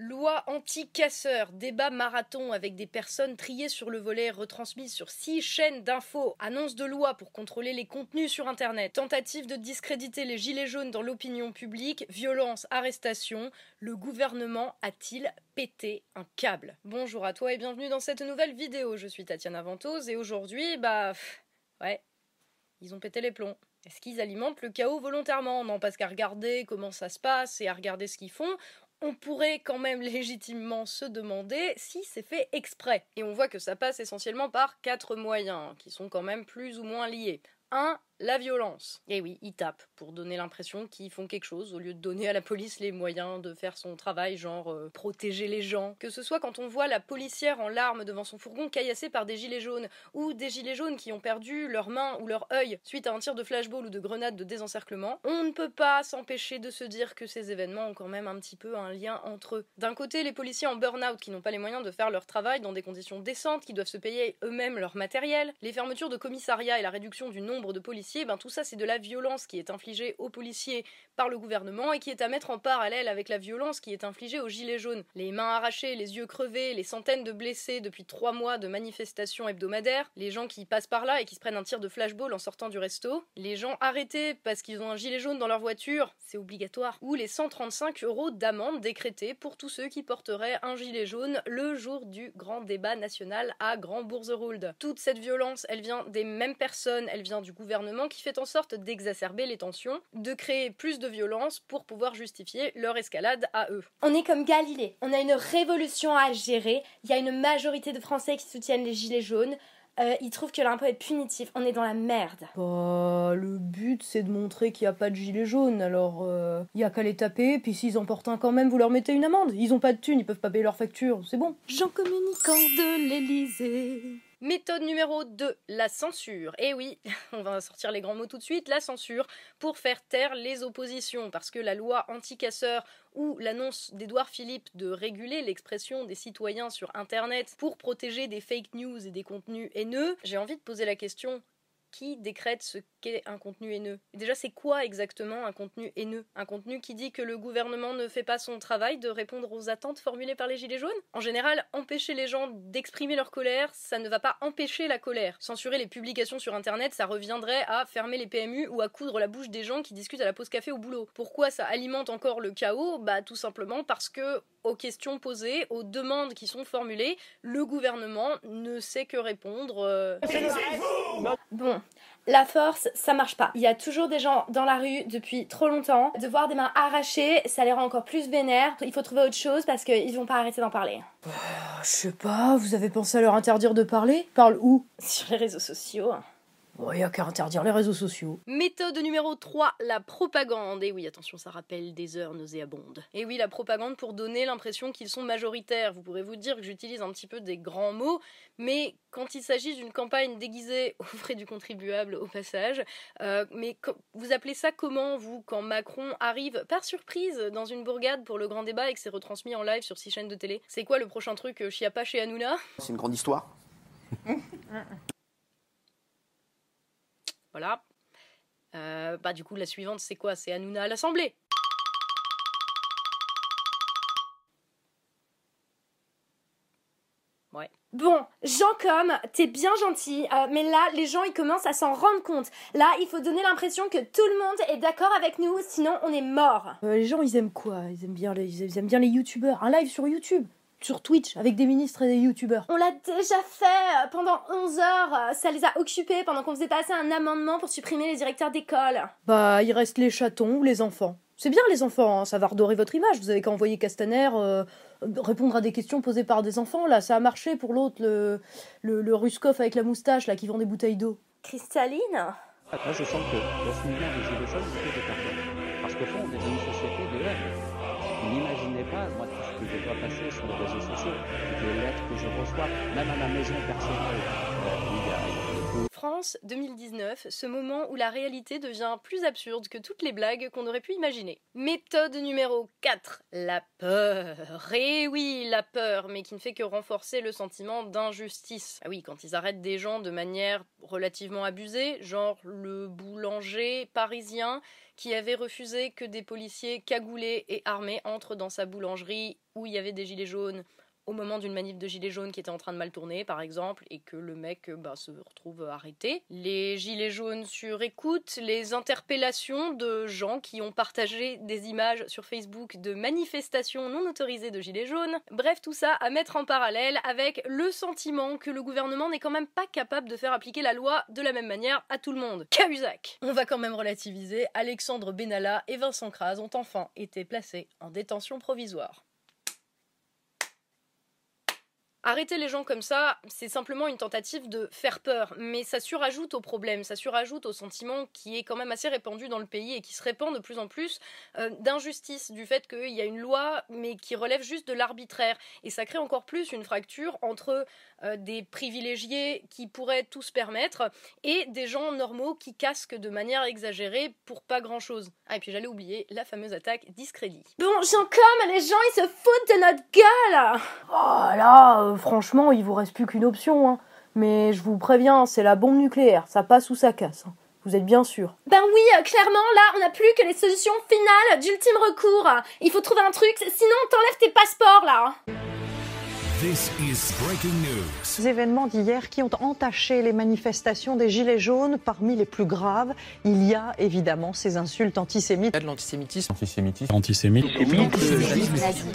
Loi anti-casseurs, débat marathon avec des personnes triées sur le volet retransmises sur six chaînes d'infos, annonce de loi pour contrôler les contenus sur Internet, tentative de discréditer les gilets jaunes dans l'opinion publique, violence, arrestation, le gouvernement a-t-il pété un câble? Bonjour à toi et bienvenue dans cette nouvelle vidéo, je suis Tatiana Ventose et aujourd'hui, bah... ouais, ils ont pété les plombs. Est-ce qu'ils alimentent le chaos volontairement? Non, parce qu'à regarder comment ça se passe et à regarder ce qu'ils font, on pourrait quand même légitimement se demander si c'est fait exprès. Et on voit que ça passe essentiellement par quatre moyens, qui sont quand même plus ou moins liés. 1 la violence. Et oui, ils tapent pour donner l'impression qu'ils font quelque chose au lieu de donner à la police les moyens de faire son travail, genre euh, protéger les gens. Que ce soit quand on voit la policière en larmes devant son fourgon caillassée par des gilets jaunes, ou des gilets jaunes qui ont perdu leurs mains ou leur œil suite à un tir de flashball ou de grenade de désencerclement, on ne peut pas s'empêcher de se dire que ces événements ont quand même un petit peu un lien entre eux. D'un côté, les policiers en burn-out qui n'ont pas les moyens de faire leur travail dans des conditions décentes, qui doivent se payer eux-mêmes leur matériel, les fermetures de commissariats et la réduction du nombre de policiers ben, tout ça c'est de la violence qui est infligée aux policiers par le gouvernement et qui est à mettre en parallèle avec la violence qui est infligée aux gilets jaunes. Les mains arrachées, les yeux crevés, les centaines de blessés depuis trois mois de manifestations hebdomadaires, les gens qui passent par là et qui se prennent un tir de flashball en sortant du resto, les gens arrêtés parce qu'ils ont un gilet jaune dans leur voiture, c'est obligatoire, ou les 135 euros d'amende décrétés pour tous ceux qui porteraient un gilet jaune le jour du grand débat national à Grand Bourzerould. Toute cette violence, elle vient des mêmes personnes, elle vient du gouvernement qui fait en sorte d'exacerber les tensions, de créer plus de violence pour pouvoir justifier leur escalade à eux. On est comme Galilée, on a une révolution à gérer, il y a une majorité de Français qui soutiennent les Gilets jaunes, euh, ils trouvent que l'impôt est punitif. On est dans la merde. Bah, le but, c'est de montrer qu'il n'y a pas de gilets jaunes. Alors, euh, il y a qu'à les taper, puis s'ils en portent un quand même, vous leur mettez une amende. Ils ont pas de thunes, ils peuvent pas payer leur facture, c'est bon. Jean communicant de l'Elysée. Méthode numéro 2, la censure. Et eh oui, on va sortir les grands mots tout de suite, la censure, pour faire taire les oppositions, parce que la loi anti-casseurs ou l'annonce d'Édouard Philippe de réguler l'expression des citoyens sur Internet pour protéger des fake news et des contenus haineux, j'ai envie de poser la question, qui décrète ce qu'est un contenu haineux. déjà, c'est quoi exactement un contenu haineux? Un contenu qui dit que le gouvernement ne fait pas son travail de répondre aux attentes formulées par les Gilets jaunes? En général, empêcher les gens d'exprimer leur colère, ça ne va pas empêcher la colère. Censurer les publications sur Internet, ça reviendrait à fermer les PMU ou à coudre la bouche des gens qui discutent à la pause café au boulot. Pourquoi ça alimente encore le chaos? Bah tout simplement parce que aux questions posées, aux demandes qui sont formulées, le gouvernement ne sait que répondre. Euh, bon, la force, ça marche pas. Il y a toujours des gens dans la rue depuis trop longtemps. De voir des mains arrachées, ça les rend encore plus vénères. Il faut trouver autre chose parce qu'ils vont pas arrêter d'en parler. Euh, je sais pas, vous avez pensé à leur interdire de parler? Parle où? Sur les réseaux sociaux. Il n'y a qu'à interdire les réseaux sociaux. Méthode numéro 3, la propagande. Et oui, attention, ça rappelle des heures nauséabondes. Et oui, la propagande pour donner l'impression qu'ils sont majoritaires. Vous pourrez vous dire que j'utilise un petit peu des grands mots, mais quand il s'agit d'une campagne déguisée au frais du contribuable au passage, euh, mais vous appelez ça comment, vous, quand Macron arrive par surprise dans une bourgade pour le grand débat et que c'est retransmis en live sur six chaînes de télé? C'est quoi le prochain truc, euh, Chiappa chez Hanouna? C'est une grande histoire. Voilà. Euh, bah du coup la suivante c'est quoi? C'est Hanouna à l'Assemblée. Ouais. Bon, Jean Com, t'es bien gentil, euh, mais là, les gens, ils commencent à s'en rendre compte. Là, il faut donner l'impression que tout le monde est d'accord avec nous, sinon on est mort. Euh, les gens, ils aiment quoi? Ils aiment, bien les, ils aiment bien les youtubeurs. Un live sur YouTube sur Twitch avec des ministres et des youtubeurs. On l'a déjà fait euh, pendant 11 heures, euh, ça les a occupés pendant qu'on faisait passer un amendement pour supprimer les directeurs d'école. Bah, il reste les chatons ou les enfants. C'est bien les enfants, hein, ça va redorer votre image. Vous avez qu'à envoyer Castaner euh, répondre à des questions posées par des enfants. Là, ça a marché pour l'autre, le, le, le Ruskov avec la moustache, là, qui vend des bouteilles d'eau. Cristalline je sens que dans ce mouvement des Gilets jaunes, c'est des Parce qu'au fond, on est dans une société de. N'imaginez pas, moi, que je dois passer sur les réseaux sociaux, les lettres que je reçois, même à ma maison personnelle. Euh, France 2019, ce moment où la réalité devient plus absurde que toutes les blagues qu'on aurait pu imaginer. Méthode numéro 4, la peur. Et oui, la peur, mais qui ne fait que renforcer le sentiment d'injustice. Ah oui, quand ils arrêtent des gens de manière relativement abusée, genre le boulanger parisien qui avait refusé que des policiers cagoulés et armés entrent dans sa boulangerie où il y avait des gilets jaunes au moment d'une manif de gilets jaunes qui était en train de mal tourner, par exemple, et que le mec bah, se retrouve arrêté. Les gilets jaunes sur écoute, les interpellations de gens qui ont partagé des images sur Facebook de manifestations non autorisées de gilets jaunes. Bref, tout ça à mettre en parallèle avec le sentiment que le gouvernement n'est quand même pas capable de faire appliquer la loi de la même manière à tout le monde. Cahuzac On va quand même relativiser, Alexandre Benalla et Vincent Kras ont enfin été placés en détention provisoire. Arrêter les gens comme ça, c'est simplement une tentative de faire peur, mais ça surajoute au problème, ça surajoute au sentiment qui est quand même assez répandu dans le pays et qui se répand de plus en plus euh, d'injustice, du fait qu'il y a une loi mais qui relève juste de l'arbitraire. Et ça crée encore plus une fracture entre euh, des privilégiés qui pourraient tout se permettre et des gens normaux qui casquent de manière exagérée pour pas grand chose. Ah, et puis j'allais oublier la fameuse attaque discrédit. Bon, Jean-Comme, les gens ils se foutent de notre gueule Oh là, franchement, il vous reste plus qu'une option, hein. Mais je vous préviens, c'est la bombe nucléaire, ça passe ou ça casse. Hein. Vous êtes bien sûr Ben oui, euh, clairement, là, on n'a plus que les solutions finales d'ultime recours. Il faut trouver un truc, sinon t'enlèves tes passeports, là. This is breaking news. Les événements d'hier qui ont entaché les manifestations des Gilets jaunes, parmi les plus graves, il y a évidemment ces insultes antisémites. Il y a de l'antisémitisme. Antisémitisme. Antisémitisme.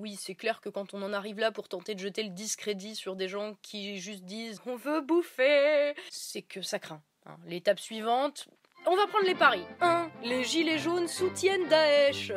Oui, c'est clair que quand on en arrive là pour tenter de jeter le discrédit sur des gens qui juste disent on veut bouffer, c'est que ça craint. hein. L'étape suivante, on va prendre les paris. 1. Les gilets jaunes soutiennent Daesh.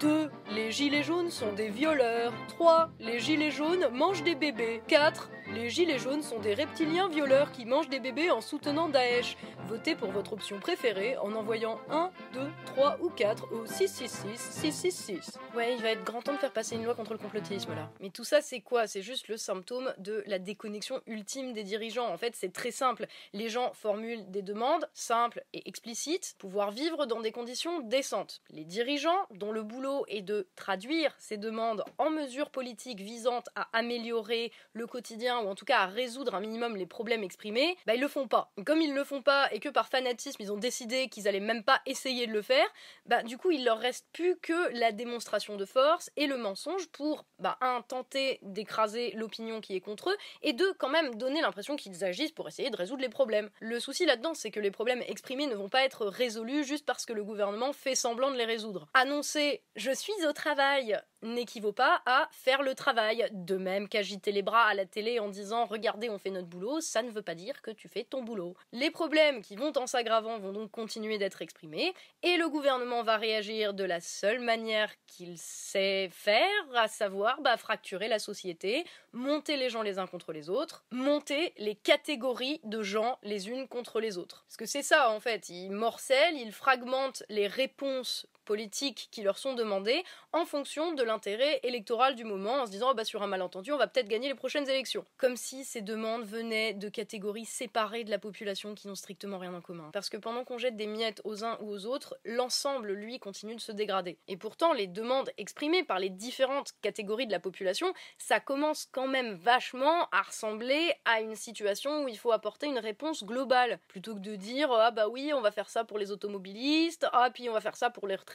2. Les gilets jaunes sont des violeurs. 3. Les gilets jaunes mangent des bébés. 4. Les gilets jaunes sont des reptiliens violeurs qui mangent des bébés en soutenant Daesh. Votez pour votre option préférée en envoyant 1, 2, 3 ou 4 au 666 666. Ouais, il va être grand temps de faire passer une loi contre le complotisme là. Mais tout ça c'est quoi? C'est juste le symptôme de la déconnexion ultime des dirigeants. En fait, c'est très simple. Les gens formulent des demandes simples et explicites, pouvoir vivre dans des conditions décentes. Les dirigeants, dont le boulot est de traduire ces demandes en mesures politiques visant à améliorer le quotidien ou en tout cas à résoudre un minimum les problèmes exprimés, bah ils le font pas. Comme ils le font pas et que par fanatisme ils ont décidé qu'ils allaient même pas essayer de le faire, bah du coup il leur reste plus que la démonstration de force et le mensonge pour bah un tenter d'écraser l'opinion qui est contre eux et deux quand même donner l'impression qu'ils agissent pour essayer de résoudre les problèmes. Le souci là-dedans c'est que les problèmes exprimés ne vont pas être résolus juste parce que le gouvernement fait semblant de les résoudre. Annoncer je suis au travail n'équivaut pas à faire le travail. De même qu'agiter les bras à la télé en disant regardez on fait notre boulot, ça ne veut pas dire que tu fais ton boulot. Les problèmes qui vont en s'aggravant vont donc continuer d'être exprimés et le gouvernement va réagir de la seule manière qu'il sait faire, à savoir bah, fracturer la société, monter les gens les uns contre les autres, monter les catégories de gens les unes contre les autres. Parce que c'est ça en fait, il morcelle, il fragmente les réponses politiques qui leur sont demandées en fonction de l'intérêt électoral du moment en se disant oh bah sur un malentendu on va peut-être gagner les prochaines élections. Comme si ces demandes venaient de catégories séparées de la population qui n'ont strictement rien en commun. Parce que pendant qu'on jette des miettes aux uns ou aux autres l'ensemble lui continue de se dégrader. Et pourtant les demandes exprimées par les différentes catégories de la population ça commence quand même vachement à ressembler à une situation où il faut apporter une réponse globale. Plutôt que de dire ah bah oui on va faire ça pour les automobilistes ah puis on va faire ça pour les retraités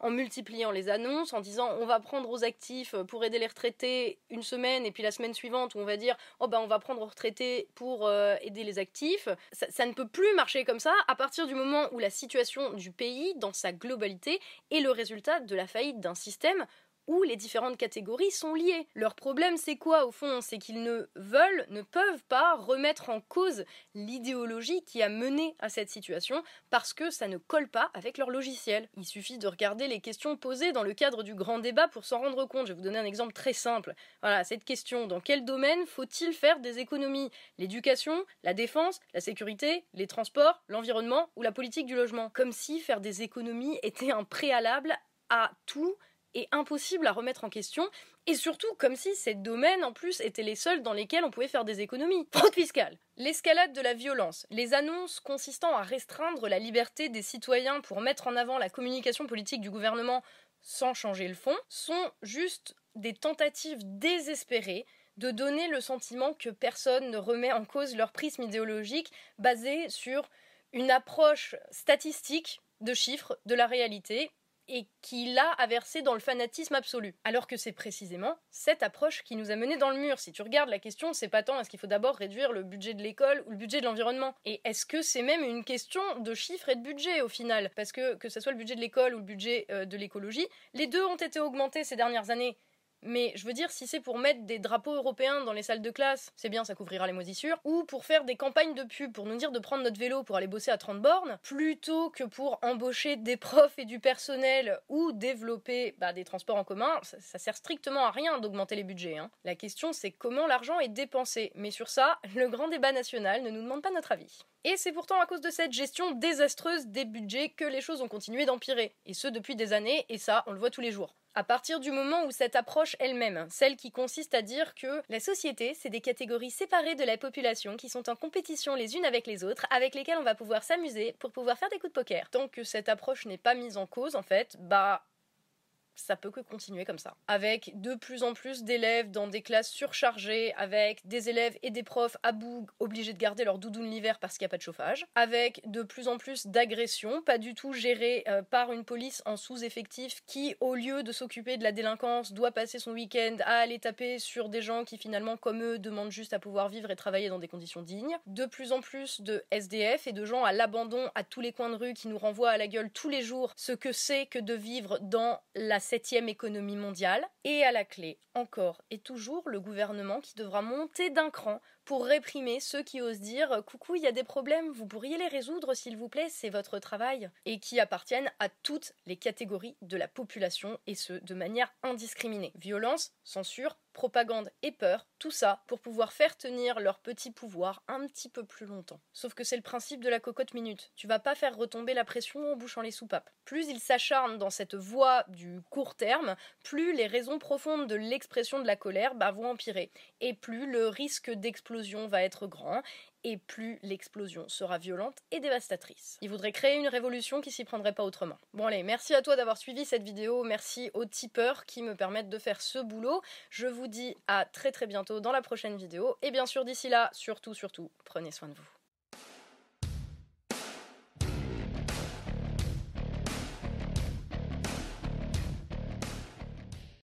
en multipliant les annonces, en disant on va prendre aux actifs pour aider les retraités une semaine et puis la semaine suivante on va dire oh bah on va prendre aux retraités pour euh, aider les actifs. Ça ne peut plus marcher comme ça à partir du moment où la situation du pays dans sa globalité est le résultat de la faillite d'un système où les différentes catégories sont liées. Leur problème, c'est quoi au fond? C'est qu'ils ne veulent, ne peuvent pas remettre en cause l'idéologie qui a mené à cette situation parce que ça ne colle pas avec leur logiciel. Il suffit de regarder les questions posées dans le cadre du grand débat pour s'en rendre compte. Je vais vous donner un exemple très simple. Voilà, cette question, dans quel domaine faut-il faire des économies? L'éducation, la défense, la sécurité, les transports, l'environnement ou la politique du logement? Comme si faire des économies était un préalable à tout et impossible à remettre en question, et surtout comme si ces domaines en plus étaient les seuls dans lesquels on pouvait faire des économies. Fraude fiscale L'escalade de la violence, les annonces consistant à restreindre la liberté des citoyens pour mettre en avant la communication politique du gouvernement sans changer le fond, sont juste des tentatives désespérées de donner le sentiment que personne ne remet en cause leur prisme idéologique basé sur une approche statistique de chiffres de la réalité et qui l'a a versé dans le fanatisme absolu. Alors que c'est précisément cette approche qui nous a menés dans le mur. Si tu regardes la question, c'est pas tant est-ce qu'il faut d'abord réduire le budget de l'école ou le budget de l'environnement. Et est-ce que c'est même une question de chiffres et de budget au final? Parce que que ce soit le budget de l'école ou le budget euh, de l'écologie, les deux ont été augmentés ces dernières années. Mais je veux dire, si c'est pour mettre des drapeaux européens dans les salles de classe, c'est bien, ça couvrira les moisissures. Ou pour faire des campagnes de pub pour nous dire de prendre notre vélo pour aller bosser à 30 bornes, plutôt que pour embaucher des profs et du personnel ou développer bah, des transports en commun, ça, sert strictement à rien d'augmenter les budgets. Hein. La question, c'est comment l'argent est dépensé. Mais sur ça, le grand débat national ne nous demande pas notre avis. Et c'est pourtant à cause de cette gestion désastreuse des budgets que les choses ont continué d'empirer. Et ce depuis des années, et ça, on le voit tous les jours à partir du moment où cette approche elle-même, celle qui consiste à dire que la société, c'est des catégories séparées de la population qui sont en compétition les unes avec les autres, avec lesquelles on va pouvoir s'amuser pour pouvoir faire des coups de poker. Tant que cette approche n'est pas mise en cause, en fait, bah ça peut que continuer comme ça. Avec de plus en plus d'élèves dans des classes surchargées, avec des élèves et des profs à bout obligés de garder leur doudoune l'hiver parce qu'il n'y a pas de chauffage, avec de plus en plus d'agressions, pas du tout gérées euh, par une police en sous-effectif qui, au lieu de s'occuper de la délinquance, doit passer son week-end à aller taper sur des gens qui finalement, comme eux, demandent juste à pouvoir vivre et travailler dans des conditions dignes. De plus en plus de SDF et de gens à l'abandon à tous les coins de rue qui nous renvoient à la gueule tous les jours ce que c'est que de vivre dans la septième économie mondiale. Et à la clé, encore et toujours, le gouvernement qui devra monter d'un cran pour réprimer ceux qui osent dire Coucou, il y a des problèmes, vous pourriez les résoudre s'il vous plaît, c'est votre travail. Et qui appartiennent à toutes les catégories de la population, et ce, de manière indiscriminée. Violence, censure, propagande et peur, tout ça pour pouvoir faire tenir leur petit pouvoir un petit peu plus longtemps. Sauf que c'est le principe de la cocotte minute. Tu vas pas faire retomber la pression en bouchant les soupapes. Plus ils s'acharnent dans cette voie du court terme, plus les raisons profondes de l'expression de la colère bah, vont empirer. Et plus le risque d'explosion va être grand et plus l'explosion sera violente et dévastatrice. Il voudrait créer une révolution qui s'y prendrait pas autrement. Bon allez, merci à toi d'avoir suivi cette vidéo, merci aux tipeurs qui me permettent de faire ce boulot. Je vous dis à très très bientôt dans la prochaine vidéo, et bien sûr d'ici là, surtout surtout, prenez soin de vous.